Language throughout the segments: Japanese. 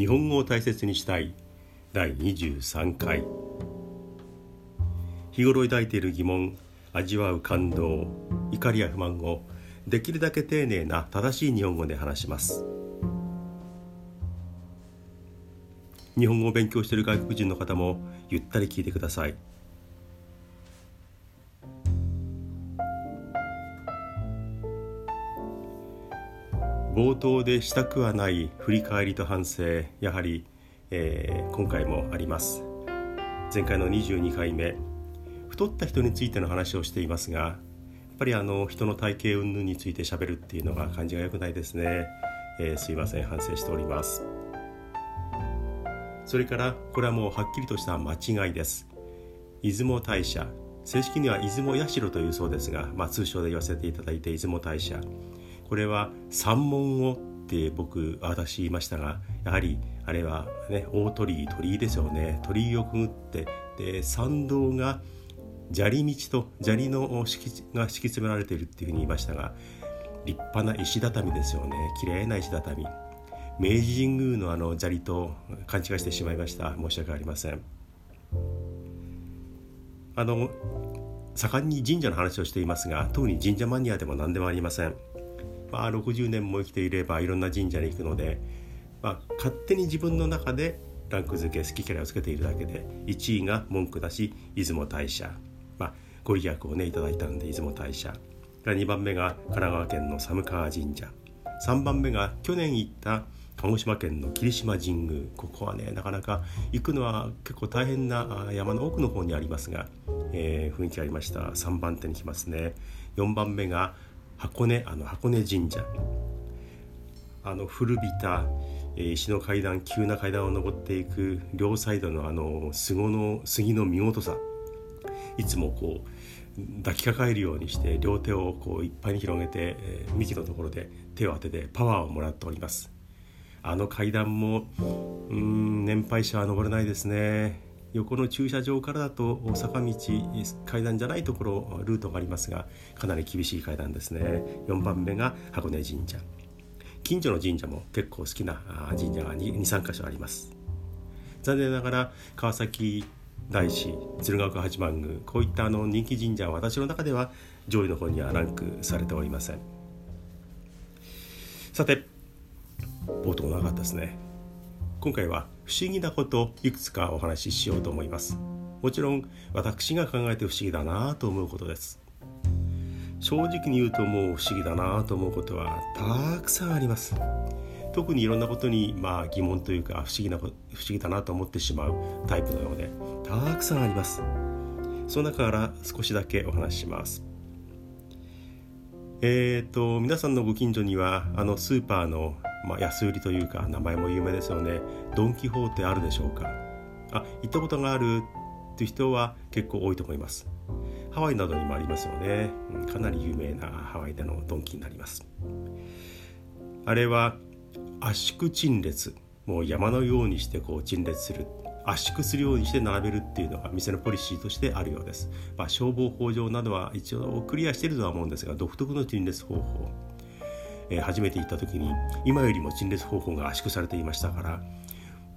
日本語を大切にしたい。第23回。日頃抱いている疑問味わう感動怒りや不満をできるだけ丁寧な正しい日本語で話します。日本語を勉強している外国人の方もゆったり聞いてください。冒頭でしたくはない振り返りと反省やはり、えー、今回もあります。前回の22回目太った人についての話をしていますがやっぱりあの人の体型云々についてしゃべるっていうのが感じが良くないですね、えー、すいません反省しております。それからこれはもうはっきりとした間違いです。出雲大社正式には出雲社というそうですが、まあ、通称で言わせていただいて出雲大社。これは三門をって僕私言いましたがやはりあれはね大鳥居鳥居ですよね。鳥居をくぐってで参道が砂利道と砂利の敷地が敷き詰められているっていうふうに言いましたが立派な石畳ですよね。綺麗な石畳。明治神宮のあの砂利と勘違いしてしまいました。申し訳ありません。あの盛んに神社の話をしていますが特に神社マニアでも何でもありません。まあ、60年も生きていればいろんな神社に行くので、まあ、勝手に自分の中でランク付け好き嫌いをつけているだけで1位が文句だし出雲大社、まあ、ご利益をねいただいたんで出雲大社。2番目が神奈川県の寒川神社。3番目が去年行った鹿児島県の霧島神宮。ここはねなかなか行くのは結構大変な山の奥の方にありますが、えー、雰囲気ありました。3番手に来ますね。4番目が箱根あの箱根神社。あの古びた石の階段急な階段を登っていく両サイドのあの杉の杉の見事さ。いつもこう抱きかかえるようにして両手をこういっぱいに広げて、え、幹のところで手を当ててパワーをもらっております。あの階段もうん年配者は登れないですね。横の駐車場からだと坂道階段じゃないところルートがありますがかなり厳しい階段ですね。4番目が箱根神社。近所の神社も結構好きな神社が23箇所あります。残念ながら川崎大師鶴岡八幡宮こういったあの人気神社は私の中では上位の方にはランクされておりません。さて冒頭長かったですね。今回は不思議なこといくつかお話ししようと思います。もちろん私が考えて不思議だなと思うことです。正直に言うともう不思議だなと思うことはたくさんあります。特にいろんなことにまあ疑問というか不思議な不思議だなと思ってしまうタイプのようでたくさんあります。その中から少しだけお話しします。えっ、ー、と皆さんのご近所にはあのスーパーのまあ、安売りというか名前も有名ですよね。ドン・キホーテあるでしょうか。あ行ったことがあるっていう人は結構多いと思います。ハワイなどにもありますよね、かなり有名なハワイでのドンキになります。あれは圧縮陳列。もう山のようにしてこう陳列する。圧縮するようにして並べるっていうのが店のポリシーとしてあるようです、まあ、消防法上などは一応クリアしてるとは思うんですが独特の陳列方法。え、初めて行った時に今よりも陳列方法が圧縮されていましたから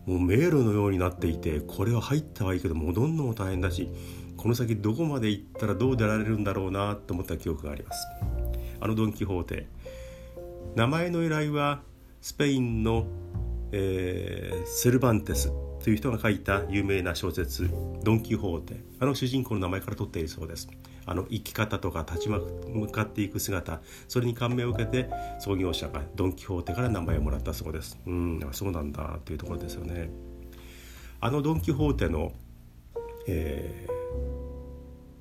もう迷路のようになっていてこれは入ったはいいけど戻るのも大変だしこの先どこまで行ったらどう出られるんだろうなと思った記憶があります。あのドン・キホーテ。名前の由来はスペインの、えー、セルバンテス。という人が書いた有名な小説「ドン・キホーテ」あの主人公の名前から取っているそうです。あの生き方とか立ち向かっていく姿それに感銘を受けて創業者がドン・キホーテから名前をもらったそうです。うんそうなんだというところですよね。あのドン・キホーテの、え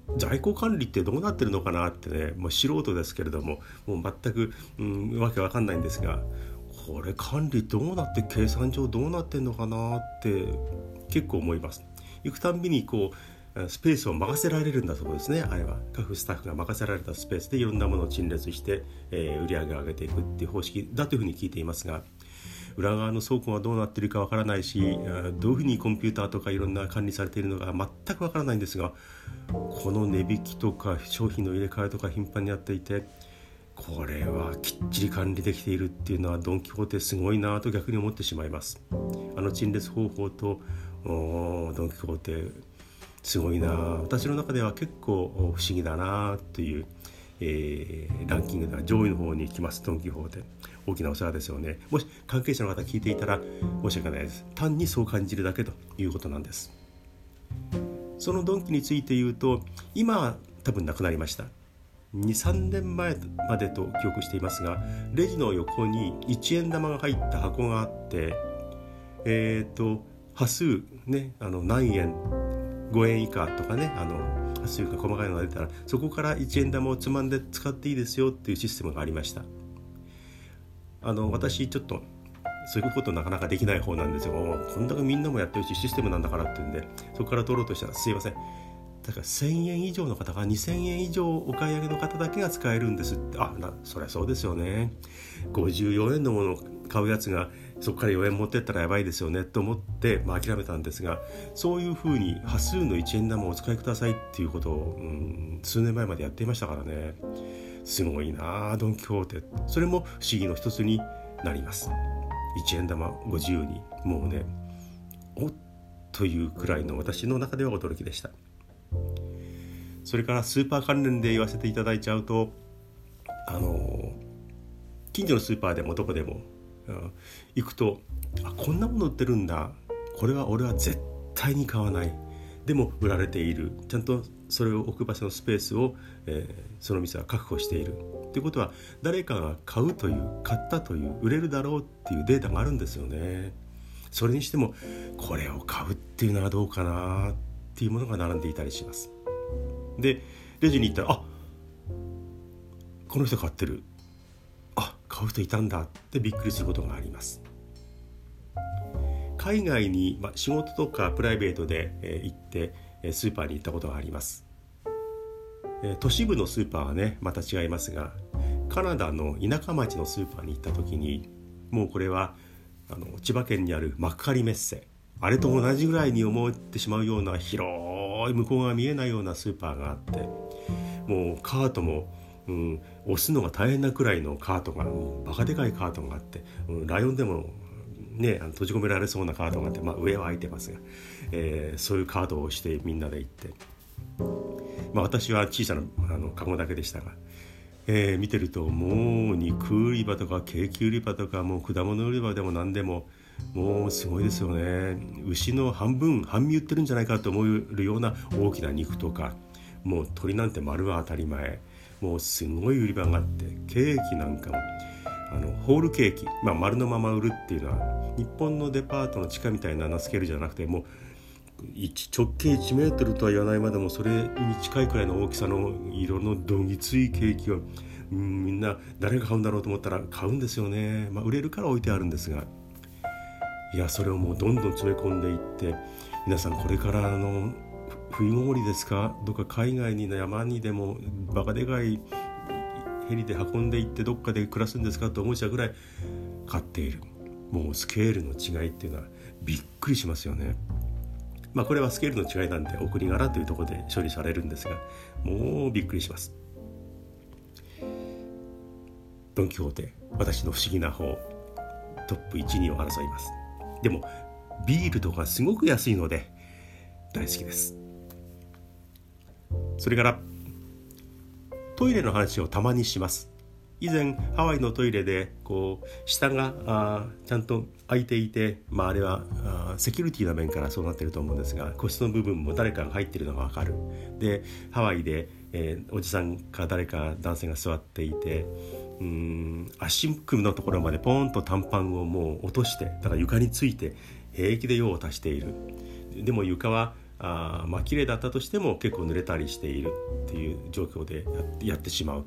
ー、在庫管理ってどうなってるのかなってねもう素人ですけれどももう全く、うん、わけわかんないんですがこれ管理どうなって計算上どうなってんのかなって結構思います。行くたんびにこうスペースを任せられるんだそうですね。あれは。各スタッフが任せられたスペースでいろんなものを陳列して、えー、売り上げを上げていくっていう方式だというふうに聞いていますが裏側の倉庫はどうなってるかわからないしどういうふうにコンピューターとかいろんな管理されているのか全くわからないんですがこの値引きとか商品の入れ替えとか頻繁にやっていてこれはっちり管理できているっていうのはドン・キホーテすごいなと逆に思ってしまいます。あの陳列方法とドン・キホーテすごいな。私の中では結構不思議だなという、えー、ランキングでは上位の方に来ますドン・キホーテ。大きなお世話ですよね。もし関係者の方聞いていたら申し訳ないです。単にそう感じるだけということなんです。そのドンキについて言うと今は多分なくなりました。23年前までと記憶していますがレジの横に1円玉が入った箱があってえっ、ー、と端数ねあの何円5円以下とかねあの端数が細かいのが出たらそこから1円玉をつまんで使っていいですよっていうシステムがありました。あの私ちょっとそういうことなかなかできない方なんですよ。こんだけみんなもやってるしシステムなんだからっていうんでそこから取ろうとしたらすいません。だから1,000円以上の方が2,000円以上お買い上げの方だけが使えるんですって。あなそりゃそうですよね。54円のものを買うやつがそこから4円持ってったらやばいですよねと思って、まあ、諦めたんですがそういうふうに端数の1円玉をお使いくださいっていうことを、うん、数年前までやっていましたからね。すごいなドン・キホーテ。それも不思議の一つになります。1円玉ご自由にもうねおっというくらいの私の中では驚きでした。それからスーパー関連で言わせていただいちゃうとあの近所のスーパーでもどこでも行くとあこんなもの売ってるんだ。これは俺は絶対に買わない。でも売られている。ちゃんとそれを置く場所のスペースを、えー、その店は確保している。ということは誰かが買うという買ったという売れるだろうっていうデータがあるんですよね。それにしてもこれを買うっていうのはどうかなっていうものが並んでいたりします。でレジに行ったらあこの人買ってる。あ買う人いたんだってびっくりすることがあります。海外に、まあ、仕事とかプライベートで、えー、行ってスーパーに行ったことがあります、えー、都市部のスーパーはねまた違いますがカナダの田舎町のスーパーに行った時にもうこれはあの千葉県にある幕張メッセ。あれと同じぐらいに思ってしまうような広い向こうが見えないようなスーパーがあってもうカートも、うん、押すのが大変なくらいのカートが、うん、バカでかいカートがあって、うん、ライオンでもね、あの閉じ込められそうなカートがあって、まあ、上は開いてますが、えー、そういうカードを押してみんなで行って、まあ、私は小さなあのカゴだけでしたが、えー、見てるともう肉売り場とかケーキ売り場とかもう果物売り場でも何でももうすごいですよね。牛の半分半身売ってるんじゃないかと思えるような大きな肉とかもう鳥なんて丸は当たり前。もうすごい売り場があってケーキなんかもあのホールケーキ、まあ、丸のまま売るっていうのは日本のデパートの地下みたいなスケールじゃなくてもう直径1メートルとは言わないまでもそれに近いくらいの大きさの色のどぎついケーキを、みんな誰が買うんだろうと思ったら買うんですよね、まあ、売れるから置いてあるんですが。いやそれをもうどんどん詰め込んでいって皆さんこれからの冬ごもりですか？どっか海外に山にでもバカでかいヘリで運んでいってどっかで暮らすんですか？と思うちゃうぐらい買っているもうスケールの違いっていうのはびっくりしますよね。まあこれはスケールの違いなんで送り柄というところで処理されるんですがもうびっくりします。ドン・キホーテ私の不思議な方トップ12を争います。でもビールとかすごく安いので大好きです。それからトイレの話をたまにします。以前ハワイのトイレでこう下があちゃんと開いていて、まあ、あれはあセキュリティの面からそうなってると思うんですが個室の部分も誰かが入ってるのが分かる。でハワイで、えー、おじさんか誰か男性が座っていてうん足首のところまでポンと短パンをもう落としてだ床について平気で用を足している。でも床はあまあ綺麗だったとしても結構濡れたりしているっていう状況でやってしまう。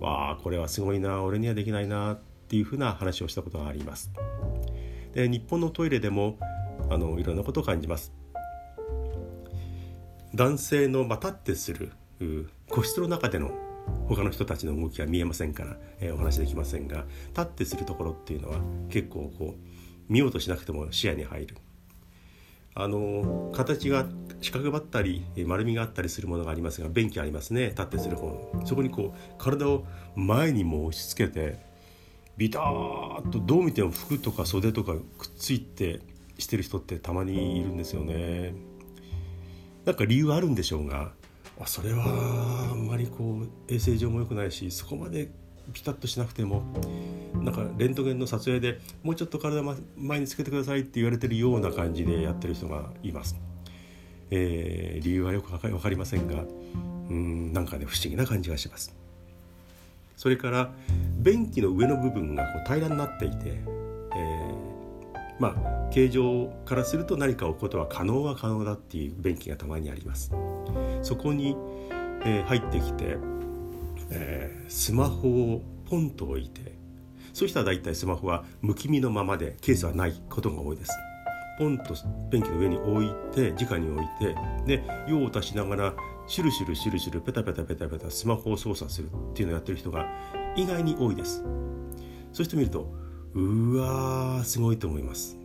わあこれはすごいな俺にはできないなっていうふうな話をしたことがあります。で日本のトイレでもあのいろんなことを感じます。男性のまたってする個室の中での他の人たちの動きは見えませんから、えー、お話できませんが立ってするところっていうのは結構こう見ようとしなくても視野に入る。あの形が四角ばったり丸みがあったりするものがありますが便器ありますね。立ってする方。そこにこう体を前にも押し付けてビターッとどう見ても服とか袖とかくっついてしてる人ってたまにいるんですよね。なんか理由あるんでしょうがそれはあんまりこう衛生上も良くないしそこまでピタッとしなくてもなんかレントゲンの撮影でもうちょっと体前につけてくださいって言われてるような感じでやってる人がいます。えー、理由はよく分かりませんがうんなんかね不思議な感じがします。それから便器の上の部分がこう平らになっていて、えー、まあ形状からすると何か置くことは可能は可能だっていう便器がたまにあります。そこに、えー、入ってきて、えー、スマホをポンと置いてそうしたら大体スマホはむき身のままでケースはないことが多いです。ポンと便器の上に置いて直に置いてで用を足しながらシュルシュルシュルシュルペタペタペタペタスマホを操作するっていうのをやってる人が意外に多いですそうしてみるとうわーすごいと思います。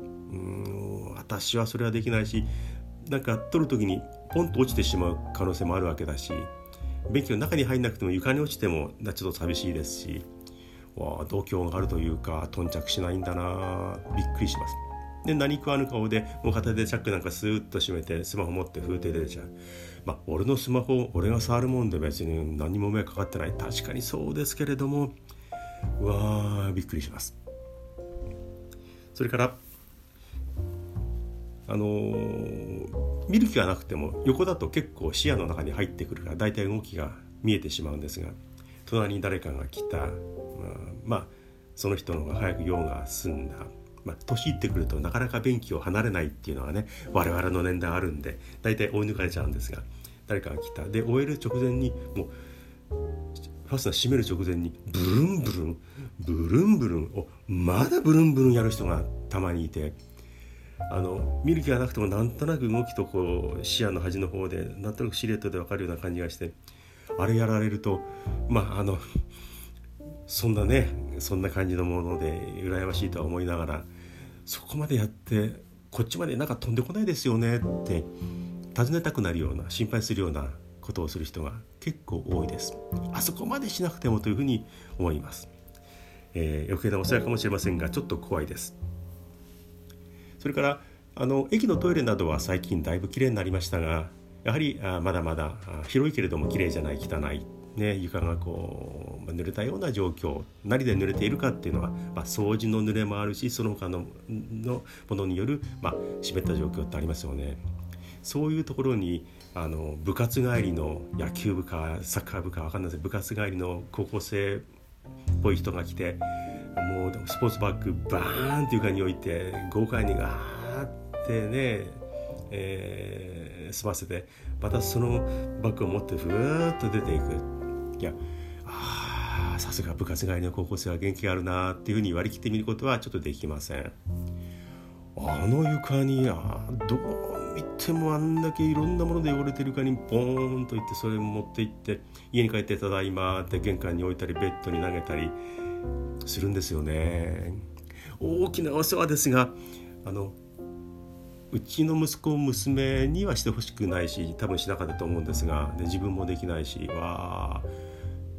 うん私はそれはできないしなんか取る時にポンと落ちてしまう可能性もあるわけだし便器の中に入んなくても床に落ちてもちょっと寂しいですしわあ度胸があるというか頓着しないんだなびっくりします。で何食わぬ顔でもう片手でチャックなんかスーッと閉めてスマホ持って風景出ちゃう。まあ俺のスマホ俺が触るもんで別に何も迷惑かかってない。確かにそうですけれどもうわーびっくりします。それからあのー、見る気がなくても横だと結構視野の中に入ってくるから大体動きが見えてしまうんですが隣に誰かが来た、まあ、まあ、その人の方が早く用が済んだ。まあ、年いってくるとなかなか便器を離れないっていうのはね我々の年代あるんで大体追い抜かれちゃうんですが誰かが来た。で終える直前にもうファスナー閉める直前にブルンブルンブルンブルンをまだブルンブルンやる人がたまにいてあの見る気がなくてもなんとなく動きとこう視野の端の方でなんとなくシルエットで分かるような感じがしてあれやられるとまああのそんなねそんな感じのもので羨ましいとは思いながらそこまでやってこっちまでなんか飛んでこないですよねって尋ねたくなるような心配するようなことをする人が結構多いです。あそこまでしなくてもというふうに思います、えー、余計なお世話かもしれませんがちょっと怖いです。それからあの駅のトイレなどは最近だいぶきれいになりましたがやはりあまだまだ広いけれどもきれいじゃない汚いね、床がこう、まあ、濡れたような状況何で濡れているかっていうのは、まあ、掃除の濡れもあるしその他ののものによる、まあ、湿った状況ってありますよね。そういうところにあの部活帰りの野球部かサッカー部か分かんないです部活帰りの高校生っぽい人が来てもうスポーツバッグバーンって床に置いて豪快にガーってね、えー、済ませてまたそのバッグを持ってふーっと出ていく。いやあさすが部活帰りの高校生は元気があるなっていうふうに割り切ってみることはちょっとできませんあの床にあどう見てもあんだけいろんなもので汚れてる床にボーンといってそれ持って行って家に帰って「ただいま」って玄関に置いたりベッドに投げたりするんですよね。大きなお世話ですがあのうちの息子娘にはしてほしくないし多分しなかったと思うんですがで自分もできないしわ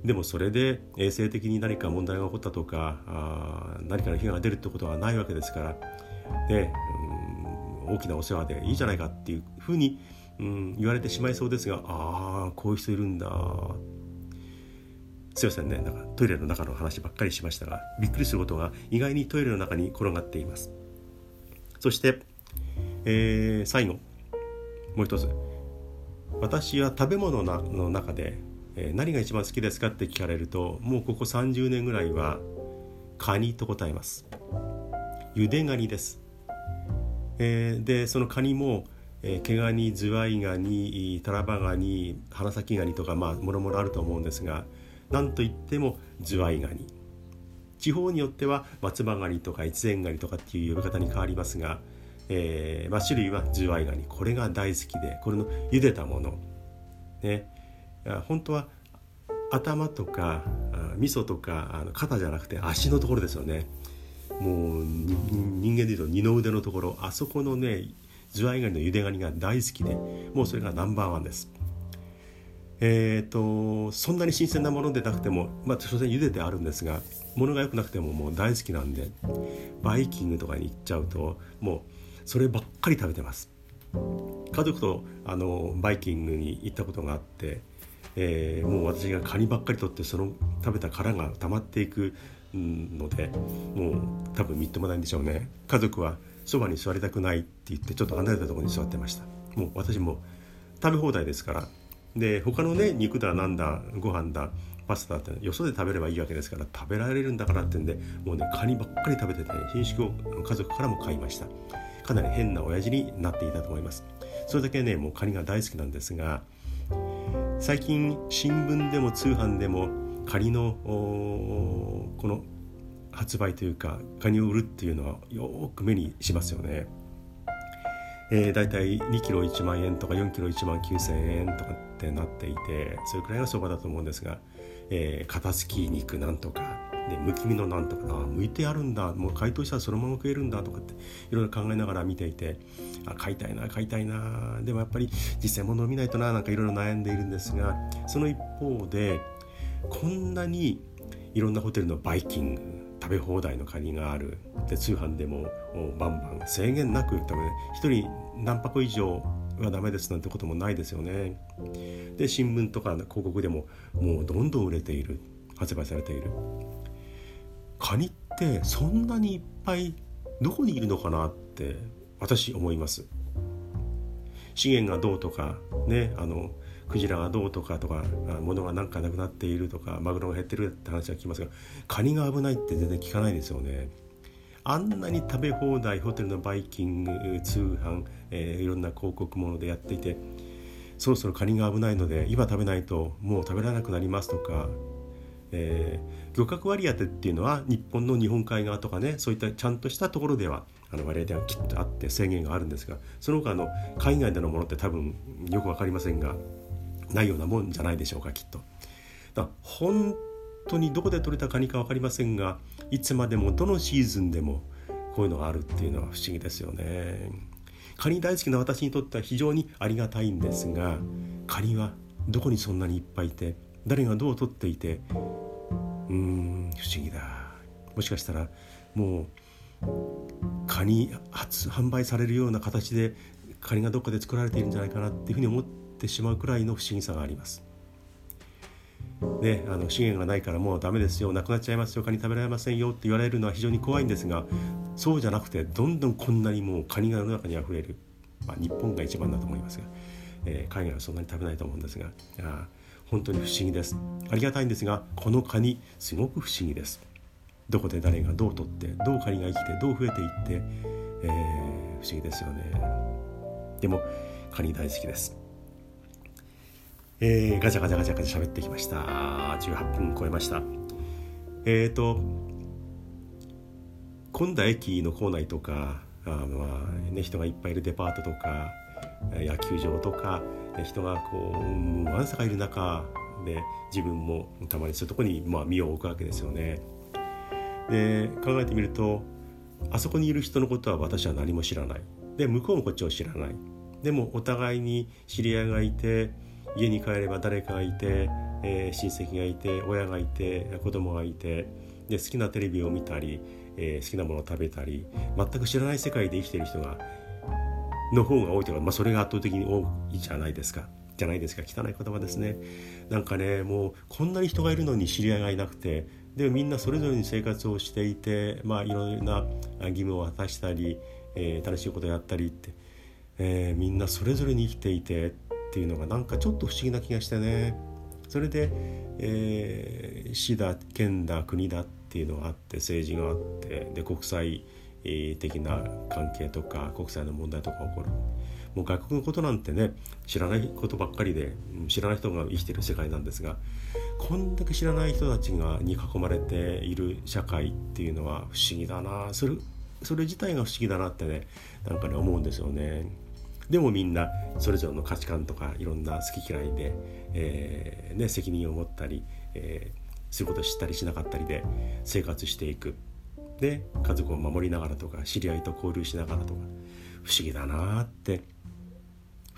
でもそれで衛生的に何か問題が起こったとかあ何かの被害が出るってことはないわけですからで、うん、大きなお世話でいいじゃないかっていうふうに、うん、言われてしまいそうですがああこういう人いるんだ。すいませんね。なんかトイレの中の話ばっかりしましたがびっくりすることが意外にトイレの中に転がっています。そして、えー、最後もう一つ。私は食べ物の中でえ、何が一番好きですかって聞かれるともうここ30年ぐらいはカニと答えます。ゆでガニです、えー、でそのカニも、えー、毛ガニズワイガニタラバガニ花咲ガニとかまあもろもろあると思うんですが何といってもズワイガニ。地方によっては松葉ガニとか越前ガニとかっていう呼び方に変わりますが、えーまあ、種類はズワイガニ。これが大好きでこれの茹でたもの。ね。本当は頭とか味噌とかあの肩じゃなくて足のところですよね。もう人間でいうと二の腕のところあそこのねズワイガニのゆでガニが大好きでもうそれがナンバーワンです。えーと、そんなに新鮮なものでなくてもまあ所詮茹でてあるんですが物が良くなくてももう大好きなんでバイキングとかに行っちゃうともうそればっかり食べてます。家族とあのバイキングに行ったことがあって、えー、もう私がカニばっかり取ってその食べた殻が溜まっていくのでもう多分みっともないんでしょうね。家族はそばに座りたくないって言ってちょっと離れたところに座ってました。もう私も食べ放題ですから。で他のね肉だなんだご飯だパスタだってよそで食べればいいわけですから食べられるんだからってんでもうねカニばっかり食べてて品種を家族からも買いました。かなり変な親父になっていたと思います。それだけねもうカニが大好きなんですが最近新聞でも通販でもカニのこの発売というかカニを売るっていうのはよく目にしますよね。えー、大体2キロ1万円とか4キロ1万9,000円とかってなっていてそれくらいが相場だと思うんですが、えー、肩すき肉なんとかでむき身のなんとかあ剥いてあるんだもう解凍したらそのまま食えるんだとかっていろいろ考えながら見ていてあ買いたいな買いたいなでもやっぱり実際物を見ないとななんかいろいろ悩んでいるんですがその一方でこんなにいろんなホテルのバイキング食べ放題のカニがある。で通販でもバンバン制限なく多分1人何箱以上はダメですなんてこともないですよね。で新聞とか広告でももうどんどん売れている発売されている。カニってそんなにいっぱいどこにいるのかなって私思います。資源がどうとかねあのクジラがどうとかとか物が何かなくなっているとかマグロが減ってるって話は聞きますがカニが危ないって全然聞かないですよね。あんなに食べ放題ホテルのバイキング通販、えー、いろんな広告ものでやっていてそろそろカニが危ないので今食べないともう食べられなくなりますとか、えー、漁獲割当てっていうのは日本の日本海側とかねそういったちゃんとしたところではあの割合がきっとあって制限があるんですがその他の海外でのものって多分よく分かりませんがないようなもんじゃないでしょうかきっと。だ本当にどこで取れたカニか分かりませんがいつまでもどのシーズンでもこういうのがあるっていうのは不思議ですよね。カニ大好きな私にとっては非常にありがたいんですがカニはどこにそんなにいっぱいいて誰がどう取っていてうーん不思議だもしかしたらもうカニ発販売されるような形でカニがどっかで作られているんじゃないかなっていうふうに思ってってしまうくらいの不思議さがあります。ね、あの資源がないからもうダメですよ。なくなっちゃいますよ。カニ食べられませんよって言われるのは非常に怖いんですがそうじゃなくてどんどんこんなにもうカニが世の中にあふれる、まあ、日本が一番だと思いますが、えー、海外はそんなに食べないと思うんですが。あ本当に不思議です。ありがたいんですがこのカニすごく不思議です。どこで誰がどう取ってどうカニが生きてどう増えていって、えー、不思議ですよね。でもカニ大好きです。えー、ガチャガチャガチャガチャ喋ってきました。18分超えました。えっ、ー、と混んだ駅の構内とかあまあね人がいっぱいいるデパートとか野球場とか人がこうわんさかいる中で自分もたまにそういうとこにまあ身を置くわけですよね。で考えてみるとあそこにいる人のことは私は何も知らない。で向こうもこっちを知らない。でもお互いに知り合いがいて家に帰れば誰かがいて、えー、親戚がいて親がいて子供がいてで好きなテレビを見たり、えー、好きなものを食べたり全く知らない世界で生きてる人がの方が多いというか、まあ、それが圧倒的に多いじゃないですか。じゃないですか汚い言葉ですねなんかねもうこんなに人がいるのに知り合いがいなくてでもみんなそれぞれに生活をしていてまあいろいろな義務を果たしたり、えー、楽しいことをやったりって、えー、みんなそれぞれに生きていてっていうのがなんかちょっと不思議な気がしてね。それで、えー、市だ県だ国だっていうのがあって政治があってで国際的な関係とか国際の問題とか起こる。もう外国のことなんてね知らないことばっかりで知らない人が生きてる世界なんですがこんだけ知らない人たちがに囲まれている社会っていうのは不思議だな。それそれ自体が不思議だなってねなんかね思うんですよね。でもみんなそれぞれの価値観とかいろんな好き嫌いで、えーね、責任を持ったり、えー、することを知ったりしなかったりで生活していく。で家族を守りながらとか知り合いと交流しながらとか不思議だなって。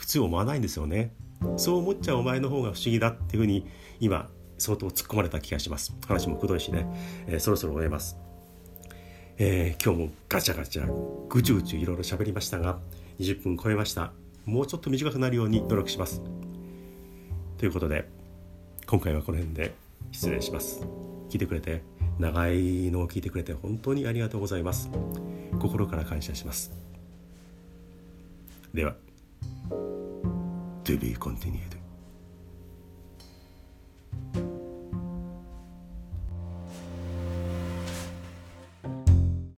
普通思わないんですよね。そう思っちゃうお前の方が不思議だっていうふうに今相当突っ込まれた気がします。話もくどいしね、えー、そろそろ終えます、えー、今日もガチャガチャぐちゅぐちゅいろいろ喋りましたが20分超えました。もうちょっと短くなるように努力します。ということで今回はこの辺で失礼します。聞いてくれて長いのを聞いてくれて本当にありがとうございます。心から感謝します。では To be continued.